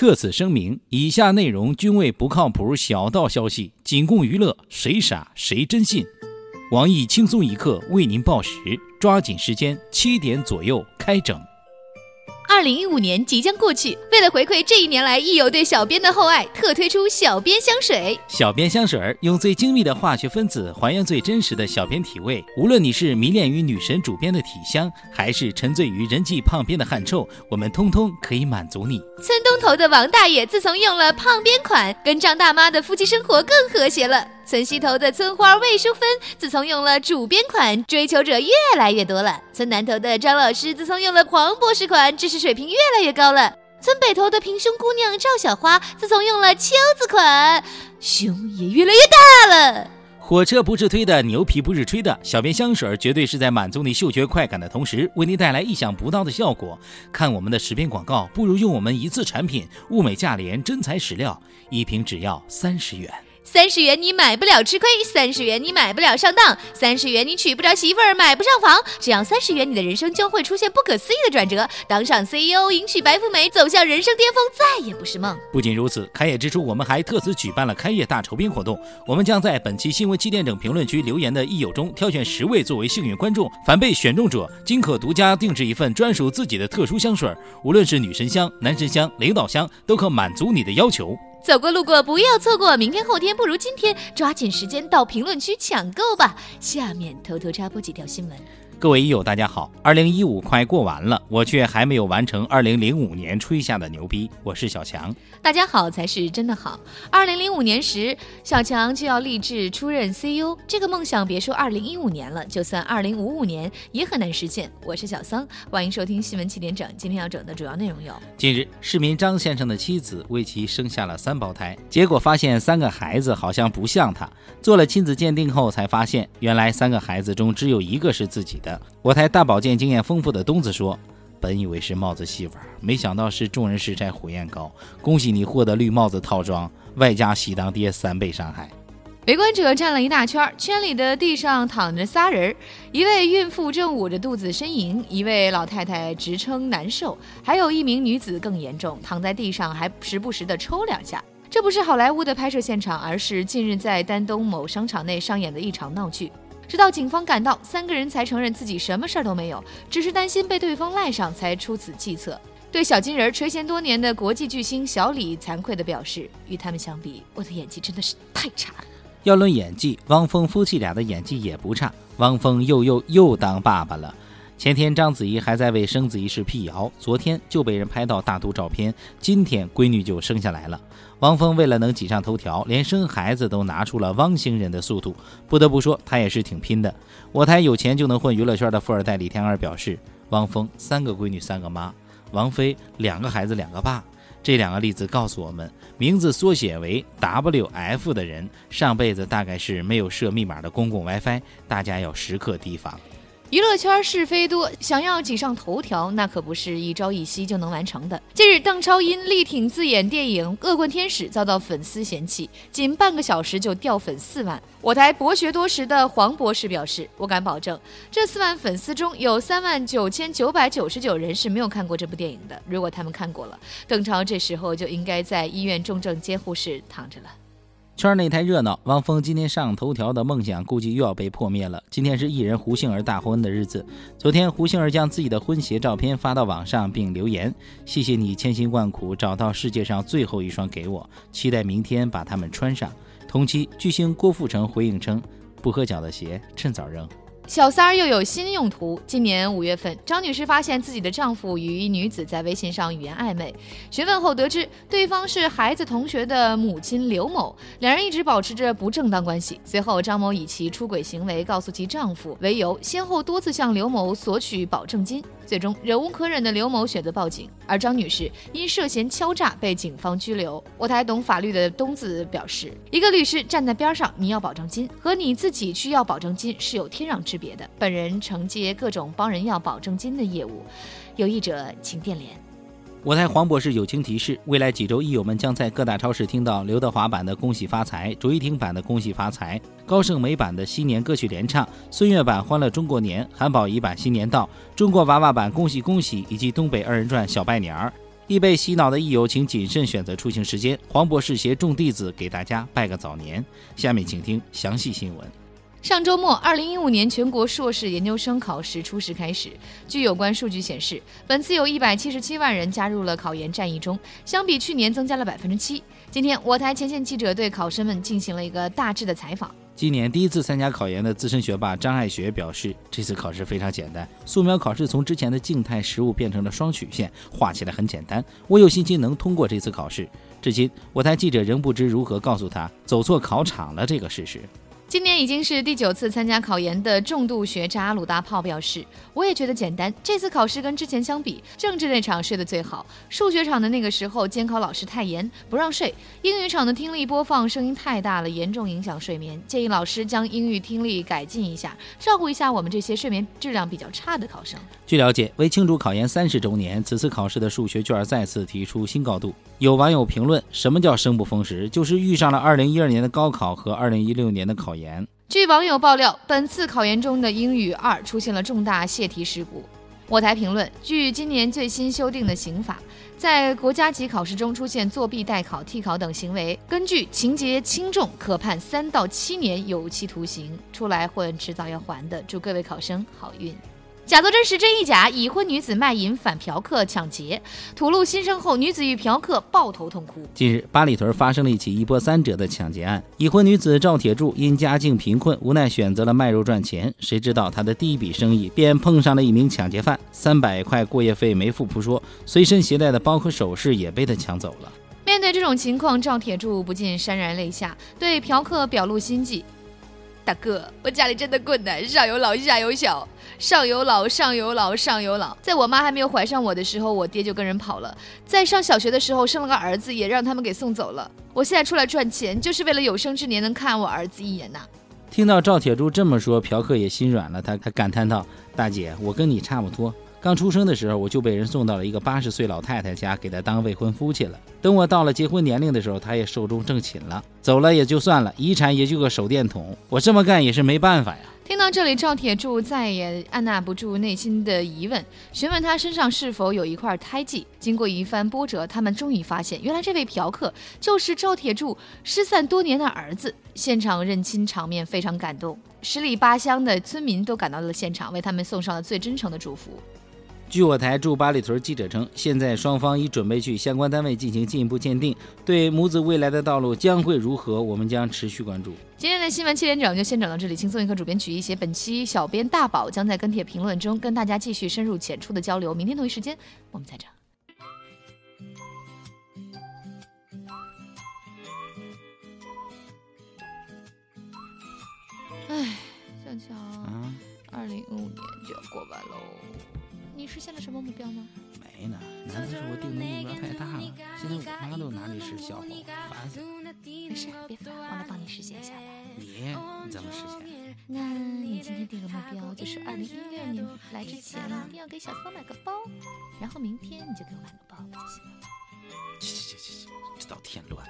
特此声明，以下内容均为不靠谱小道消息，仅供娱乐，谁傻谁真信。网易轻松一刻为您报时，抓紧时间，七点左右开整。二零一五年即将过去，为了回馈这一年来益友对小编的厚爱，特推出小编香水。小编香水儿用最精密的化学分子还原最真实的小编体味。无论你是迷恋于女神主编的体香，还是沉醉于人际胖编的汗臭，我们通通可以满足你。村东头的王大爷自从用了胖编款，跟张大妈的夫妻生活更和谐了。村西头的村花魏淑芬自从用了主编款，追求者越来越多了。村南头的张老师自从用了黄博士款，知识水平越来越高了。村北头的平胸姑娘赵小花自从用了秋子款，胸也越来越大了。火车不是推的，牛皮不是吹的，小编香水绝对是在满足你嗅觉快感的同时，为您带来意想不到的效果。看我们的十篇广告，不如用我们一次产品，物美价廉，真材实料，一瓶只要三十元。三十元你买不了吃亏，三十元你买不了上当，三十元你娶不着媳妇儿，买不上房。只要三十元，你的人生将会出现不可思议的转折，当上 CEO，迎娶白富美，走向人生巅峰，再也不是梦。不仅如此，开业之初，我们还特此举办了开业大酬宾活动。我们将在本期新闻七点整评论区留言的益友中挑选十位作为幸运观众，凡被选中者，均可独家定制一份专属自己的特殊香水，无论是女神香、男神香、领导香，都可满足你的要求。走过路过不要错过，明天后天不如今天，抓紧时间到评论区抢购吧。下面偷偷插播几条新闻。各位益友，大家好！二零一五快过完了，我却还没有完成二零零五年吹下的牛逼。我是小强，大家好才是真的好。二零零五年时，小强就要立志出任 CEO，这个梦想别说二零一五年了，就算二零五五年也很难实现。我是小桑，欢迎收听新闻七点整。今天要整的主要内容有：近日，市民张先生的妻子为其生下了三胞胎，结果发现三个孩子好像不像他。做了亲子鉴定后，才发现原来三个孩子中只有一个是自己的。我台大保健经验丰富的东子说：“本以为是帽子戏法，没想到是众人拾柴火焰高。恭喜你获得绿帽子套装，外加喜当爹三倍伤害。”围观者站了一大圈，圈里的地上躺着仨人，一位孕妇正捂着肚子呻吟，一位老太太直称难受，还有一名女子更严重，躺在地上还时不时的抽两下。这不是好莱坞的拍摄现场，而是近日在丹东某商场内上演的一场闹剧。直到警方赶到，三个人才承认自己什么事儿都没有，只是担心被对方赖上，才出此计策。对小金人垂涎多年的国际巨星小李惭愧地表示：“与他们相比，我的演技真的是太差了。”要论演技，汪峰夫妻俩的演技也不差。汪峰又又又当爸爸了。前天章子怡还在为生子一事辟谣，昨天就被人拍到大肚照片，今天闺女就生下来了。汪峰为了能挤上头条，连生孩子都拿出了汪星人的速度。不得不说，他也是挺拼的。我台有钱就能混娱乐圈的富二代李天二表示，汪峰三个闺女三个妈，王菲两个孩子两个爸。这两个例子告诉我们，名字缩写为 WF 的人，上辈子大概是没有设密码的公共 WiFi，大家要时刻提防。娱乐圈是非多，想要挤上头条，那可不是一朝一夕就能完成的。近日，邓超因力挺自演电影《恶棍天使》遭到粉丝嫌弃，仅半个小时就掉粉四万。我台博学多识的黄博士表示：“我敢保证，这四万粉丝中有三万九千九百九十九人是没有看过这部电影的。如果他们看过了，邓超这时候就应该在医院重症监护室躺着了。”圈内太热闹，汪峰今天上头条的梦想估计又要被破灭了。今天是艺人胡杏儿大婚的日子，昨天胡杏儿将自己的婚鞋照片发到网上，并留言：“谢谢你千辛万苦找到世界上最后一双给我，期待明天把它们穿上。”同期巨星郭富城回应称：“不合脚的鞋，趁早扔。”小三儿又有新用途。今年五月份，张女士发现自己的丈夫与一女子在微信上语言暧昧，询问后得知对方是孩子同学的母亲刘某，两人一直保持着不正当关系。随后，张某以其出轨行为告诉其丈夫为由，先后多次向刘某索取保证金。最终，忍无可忍的刘某选择报警，而张女士因涉嫌敲诈被警方拘留。我台懂法律的东子表示，一个律师站在边上，你要保证金和你自己去要保证金是有天壤之别别的。本人承接各种帮人要保证金的业务，有意者请电联。我台黄博士友情提示：未来几周，益友们将在各大超市听到刘德华版的《恭喜发财》、卓依婷版的《恭喜发财》、高胜美版的新年歌曲联唱、孙悦版《欢乐中国年》、韩宝仪版《新年到》、中国娃娃版《恭喜恭喜》以及东北二人转《小拜年儿》。易被洗脑的益友，请谨慎选择出行时间。黄博士携众弟子给大家拜个早年。下面请听详细新闻。上周末，二零一五年全国硕士研究生考试初试开始。据有关数据显示，本次有一百七十七万人加入了考研战役中，相比去年增加了百分之七。今天，我台前线记者对考生们进行了一个大致的采访。今年第一次参加考研的资深学霸张爱学表示，这次考试非常简单，素描考试从之前的静态实物变成了双曲线，画起来很简单。我有信心能通过这次考试。至今，我台记者仍不知如何告诉他走错考场了这个事实。今年已经是第九次参加考研的重度学渣鲁大炮表示：“我也觉得简单。这次考试跟之前相比，政治那场睡得最好，数学场的那个时候监考老师太严，不让睡；英语场的听力播放声音太大了，严重影响睡眠。建议老师将英语听力改进一下，照顾一下我们这些睡眠质量比较差的考生。”据了解，为庆祝考研三十周年，此次考试的数学卷再次提出新高度。有网友评论：“什么叫生不逢时？就是遇上了二零一二年的高考和二零一六年的考研。”据网友爆料，本次考研中的英语二出现了重大泄题事故。我台评论：据今年最新修订的刑法，在国家级考试中出现作弊、代考、替考等行为，根据情节轻重，可判三到七年有期徒刑。出来混，迟早要还的。祝各位考生好运。假作真实真亦假，已婚女子卖淫反嫖客抢劫，吐露心声后，女子与嫖客抱头痛哭。近日，八里屯发生了一起一波三折的抢劫案。已婚女子赵铁柱因家境贫困，无奈选择了卖肉赚钱。谁知道她的第一笔生意便碰上了一名抢劫犯，三百块过夜费没付不说，随身携带的包和首饰也被他抢走了。面对这种情况，赵铁柱不禁潸然泪下，对嫖客表露心迹。大哥，我家里真的困难，上有老下有小，上有老上有老上有老。在我妈还没有怀上我的时候，我爹就跟人跑了。在上小学的时候生了个儿子，也让他们给送走了。我现在出来赚钱，就是为了有生之年能看我儿子一眼呐。听到赵铁柱这么说，嫖客也心软了，他他感叹道：“大姐，我跟你差不多。”刚出生的时候，我就被人送到了一个八十岁老太太家，给她当未婚夫去了。等我到了结婚年龄的时候，她也寿终正寝了。走了也就算了，遗产也就个手电筒。我这么干也是没办法呀。听到这里，赵铁柱再也按捺不住内心的疑问，询问他身上是否有一块胎记。经过一番波折，他们终于发现，原来这位嫖客就是赵铁柱失散多年的儿子。现场认亲场面非常感动，十里八乡的村民都赶到了现场，为他们送上了最真诚的祝福。据我台驻八里屯记者称，现在双方已准备去相关单位进行进一步鉴定，对母子未来的道路将会如何，我们将持续关注。今天的新闻七点整就先整到这里，轻松一刻主编曲一写，本期小编大宝将在跟帖评论中跟大家继续深入浅出的交流。明天同一时间我们再整。哎，小乔，二零一五年就要过完喽。你实现了什么目标吗？没呢，难道是我定的目标太大了？现在我妈都拿这事笑话我，烦死了。没事，别烦，我来帮你实现一下吧。你你怎么实现？那你今天定个目标，就是二零一六年来之前一定要给小桑买个包，然后明天你就给我买个包不就行了？去去去去去，这道添乱。